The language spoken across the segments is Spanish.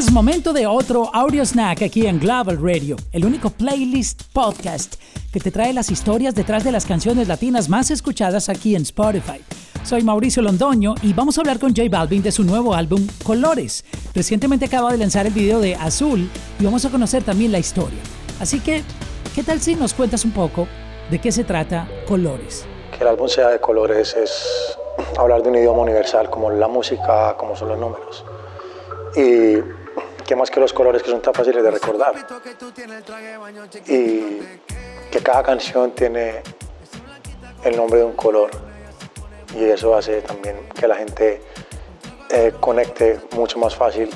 Es momento de otro audio snack aquí en Global Radio, el único playlist podcast que te trae las historias detrás de las canciones latinas más escuchadas aquí en Spotify. Soy Mauricio Londoño y vamos a hablar con J Balvin de su nuevo álbum Colores. Recientemente acaba de lanzar el video de Azul y vamos a conocer también la historia. Así que, ¿qué tal si nos cuentas un poco de qué se trata Colores? Que el álbum sea de colores es hablar de un idioma universal como la música, como son los números. Y qué más que los colores que son tan fáciles de recordar. Y que cada canción tiene el nombre de un color. Y eso hace también que la gente eh, conecte mucho más fácil.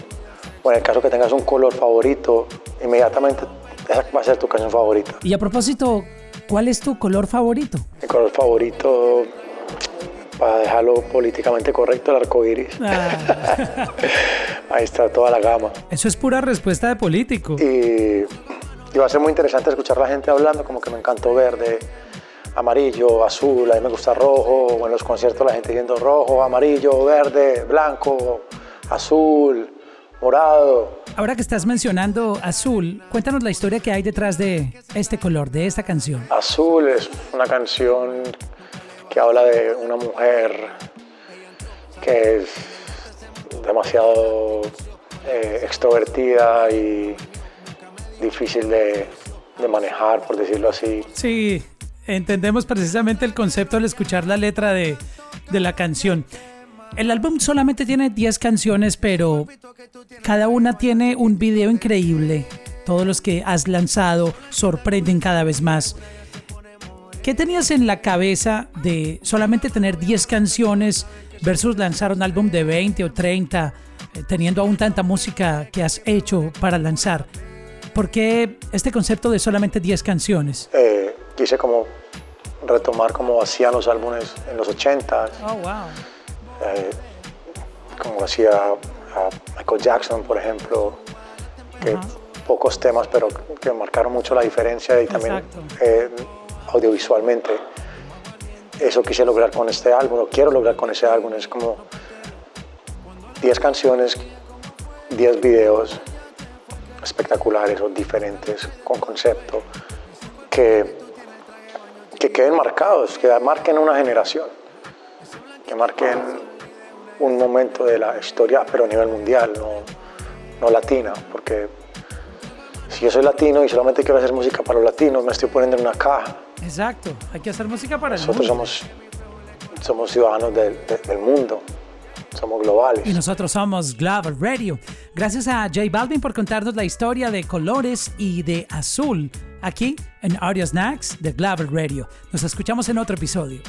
O en el caso que tengas un color favorito, inmediatamente esa va a ser tu canción favorita. Y a propósito, ¿cuál es tu color favorito? Mi color favorito, para dejarlo políticamente correcto, el arco iris. Ah. Ahí está toda la gama. Eso es pura respuesta de político. Y, y, va a ser muy interesante escuchar a la gente hablando, como que me encantó verde, amarillo, azul, a mí me gusta rojo, o en los conciertos la gente diciendo rojo, amarillo, verde, blanco, azul, morado. Ahora que estás mencionando azul, cuéntanos la historia que hay detrás de este color, de esta canción. Azul es una canción que habla de una mujer que es demasiado eh, extrovertida y difícil de, manejar, por decirlo así. Sí, entendemos precisamente el concepto al escuchar la letra de, de la canción. El álbum solamente tiene 10 canciones, pero cada una tiene un video increíble. Todos los que has lanzado sorprenden cada vez más. ¿Qué tenías en la cabeza de solamente tener 10 canciones versus lanzar un álbum de 20 o 30, eh, teniendo aún tanta música que has hecho para lanzar? ¿Por qué este concepto de solamente 10 canciones? Eh, quise como retomar como hacían los álbumes en los 80. Oh, wow. Eh, como hacía Michael Jackson, por ejemplo, que pocos temas, pero que marcaron mucho la diferencia y también audiovisualmente. Eso quise lograr con este álbum, lo quiero lograr con ese álbum. Es como 10 canciones, 10 videos espectaculares o diferentes, con concepto, que, que queden marcados, que marquen una generación, que marquen un momento de la historia, pero a nivel mundial, no, no latina, porque si yo soy latino y solamente quiero hacer música para los latinos, me estoy poniendo en una caja. Exacto, hay que hacer música para nosotros el mundo. Somos, somos ciudadanos del mundo, somos globales. Y nosotros somos Global Radio. Gracias a J Balvin por contarnos la historia de colores y de azul aquí en Audio Snacks de Global Radio. Nos escuchamos en otro episodio.